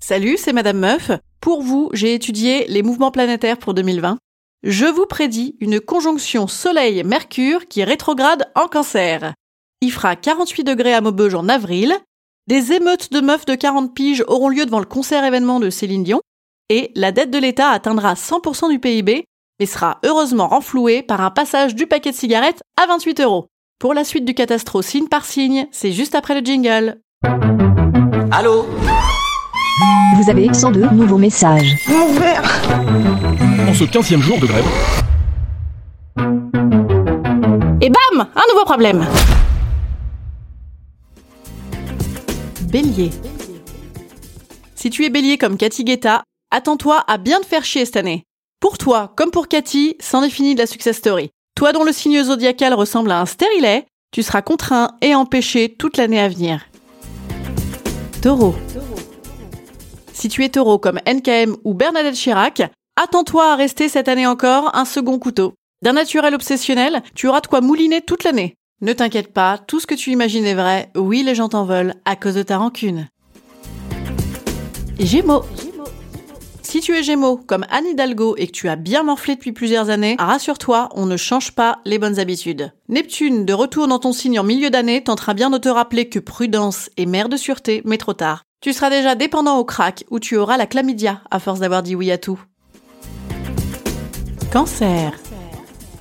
Salut, c'est Madame Meuf. Pour vous, j'ai étudié les mouvements planétaires pour 2020. Je vous prédis une conjonction Soleil-Mercure qui rétrograde en cancer. Il fera 48 degrés à Maubeuge en avril. Des émeutes de meufs de 40 piges auront lieu devant le concert événement de Céline Dion. Et la dette de l'État atteindra 100% du PIB, mais sera heureusement renflouée par un passage du paquet de cigarettes à 28 euros. Pour la suite du catastro signe par signe, c'est juste après le jingle. Allô Vous avez 102 nouveaux messages. En ce 15e jour de grève, Et bam Un nouveau problème Bélier. Si tu es bélier comme Cathy Guetta, attends-toi à bien te faire chier cette année. Pour toi, comme pour Cathy, c'en est fini de la success story. Toi dont le signe zodiacal ressemble à un stérilet, tu seras contraint et empêché toute l'année à venir. Taureau. Si tu es taureau comme NKM ou Bernadette Chirac, attends-toi à rester cette année encore un second couteau. D'un naturel obsessionnel, tu auras de quoi mouliner toute l'année. Ne t'inquiète pas, tout ce que tu imagines est vrai, oui les gens t'en veulent, à cause de ta rancune. Gémeaux. Si tu es Gémeaux, comme Anne Hidalgo, et que tu as bien morflé depuis plusieurs années, rassure-toi, on ne change pas les bonnes habitudes. Neptune, de retour dans ton signe en milieu d'année, tentera bien de te rappeler que prudence est mère de sûreté, mais trop tard. Tu seras déjà dépendant au crack, ou tu auras la chlamydia, à force d'avoir dit oui à tout. Cancer.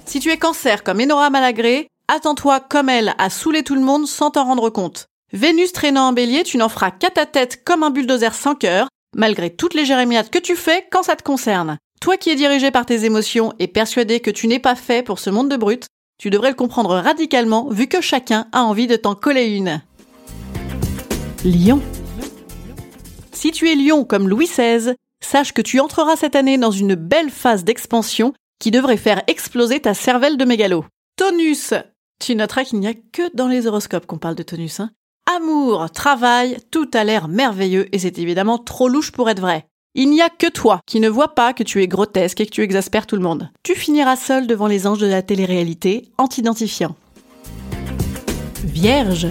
Si tu es cancer comme Enora Malagré, attends-toi comme elle à saouler tout le monde sans t'en rendre compte. Vénus traînant en bélier, tu n'en feras qu'à ta tête comme un bulldozer sans cœur, malgré toutes les jérémiades que tu fais quand ça te concerne. Toi qui es dirigé par tes émotions et persuadé que tu n'es pas fait pour ce monde de brutes, tu devrais le comprendre radicalement vu que chacun a envie de t'en coller une. Lion. Si tu es lion comme Louis XVI, sache que tu entreras cette année dans une belle phase d'expansion qui devrait faire exploser ta cervelle de mégalo. Tonus Tu noteras qu'il n'y a que dans les horoscopes qu'on parle de tonus. Hein Amour, travail, tout a l'air merveilleux et c'est évidemment trop louche pour être vrai. Il n'y a que toi qui ne vois pas que tu es grotesque et que tu exaspères tout le monde. Tu finiras seul devant les anges de la télé-réalité en t'identifiant. Vierge.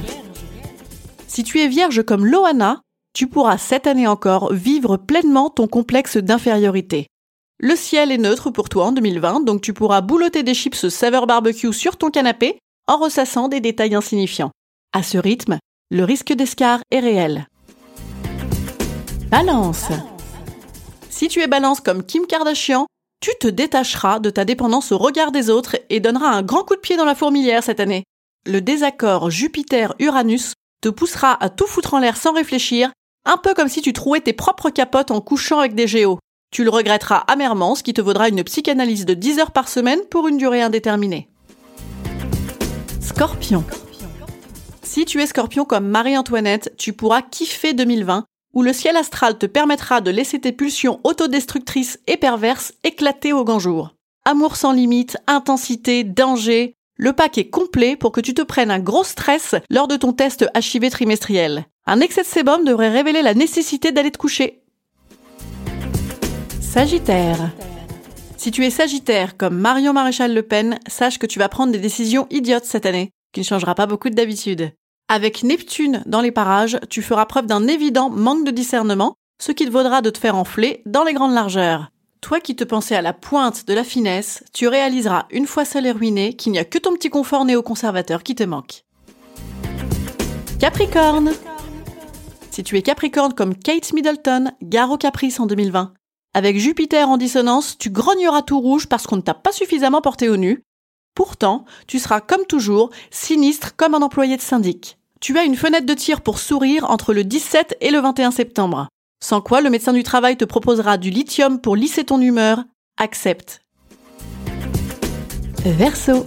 Si tu es vierge comme Loana, tu pourras cette année encore vivre pleinement ton complexe d'infériorité. Le ciel est neutre pour toi en 2020, donc tu pourras boulotter des chips saveur barbecue sur ton canapé en ressassant des détails insignifiants. À ce rythme, le risque d'escar est réel. Balance. Si tu es balance comme Kim Kardashian, tu te détacheras de ta dépendance au regard des autres et donneras un grand coup de pied dans la fourmilière cette année. Le désaccord Jupiter-Uranus te poussera à tout foutre en l'air sans réfléchir, un peu comme si tu trouais tes propres capotes en couchant avec des géos. Tu le regretteras amèrement, ce qui te vaudra une psychanalyse de 10 heures par semaine pour une durée indéterminée. Scorpion. Si tu es scorpion comme Marie-Antoinette, tu pourras kiffer 2020, où le ciel astral te permettra de laisser tes pulsions autodestructrices et perverses éclater au grand jour. Amour sans limite, intensité, danger, le pack est complet pour que tu te prennes un gros stress lors de ton test HIV trimestriel. Un excès de sébum devrait révéler la nécessité d'aller te coucher. Sagittaire. Si tu es Sagittaire comme Marion Maréchal Le Pen, sache que tu vas prendre des décisions idiotes cette année, qui ne changera pas beaucoup d'habitude. Avec Neptune dans les parages, tu feras preuve d'un évident manque de discernement, ce qui te vaudra de te faire enfler dans les grandes largeurs. Toi qui te pensais à la pointe de la finesse, tu réaliseras une fois seul et ruiné qu'il n'y a que ton petit confort néoconservateur qui te manque. Capricorne Si tu es Capricorne comme Kate Middleton, gare caprice en 2020. Avec Jupiter en dissonance, tu grogneras tout rouge parce qu'on ne t'a pas suffisamment porté au nu. Pourtant, tu seras comme toujours sinistre comme un employé de syndic. Tu as une fenêtre de tir pour sourire entre le 17 et le 21 septembre. Sans quoi, le médecin du travail te proposera du lithium pour lisser ton humeur. Accepte. Verseau.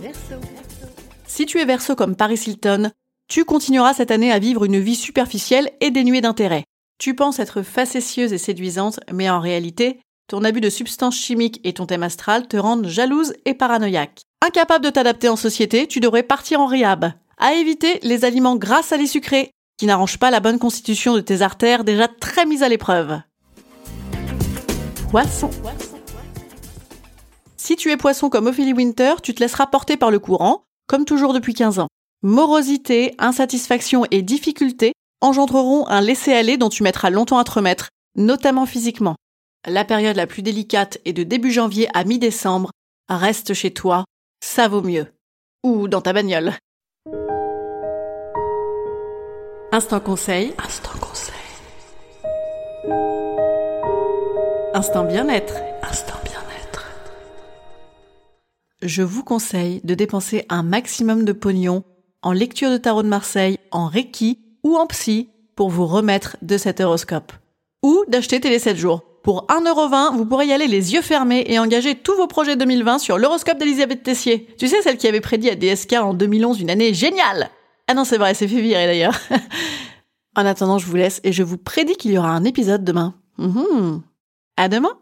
Si tu es verso comme Paris Hilton, tu continueras cette année à vivre une vie superficielle et dénuée d'intérêt. Tu penses être facétieuse et séduisante, mais en réalité, ton abus de substances chimiques et ton thème astral te rendent jalouse et paranoïaque. Incapable de t'adapter en société, tu devrais partir en riab. À éviter les aliments gras salés sucrés, qui n'arrangent pas la bonne constitution de tes artères déjà très mises à l'épreuve. Poisson. Si tu es poisson comme Ophélie Winter, tu te laisseras porter par le courant, comme toujours depuis 15 ans. Morosité, insatisfaction et difficultés engendreront un laisser-aller dont tu mettras longtemps à te remettre, notamment physiquement. La période la plus délicate est de début janvier à mi-décembre. Reste chez toi, ça vaut mieux. Ou dans ta bagnole. Instant conseil. Instant conseil. Instant bien-être. Instant bien-être. Je vous conseille de dépenser un maximum de pognon en lecture de tarot de Marseille, en Reiki ou en psy pour vous remettre de cet horoscope. Ou d'acheter Télé 7 jours. Pour 1,20€, vous pourrez y aller les yeux fermés et engager tous vos projets 2020 sur l'horoscope d'Elisabeth Tessier. Tu sais, celle qui avait prédit à DSK en 2011 une année géniale Ah non, c'est vrai, c'est fait virer d'ailleurs. en attendant, je vous laisse et je vous prédis qu'il y aura un épisode demain. Mhm. À demain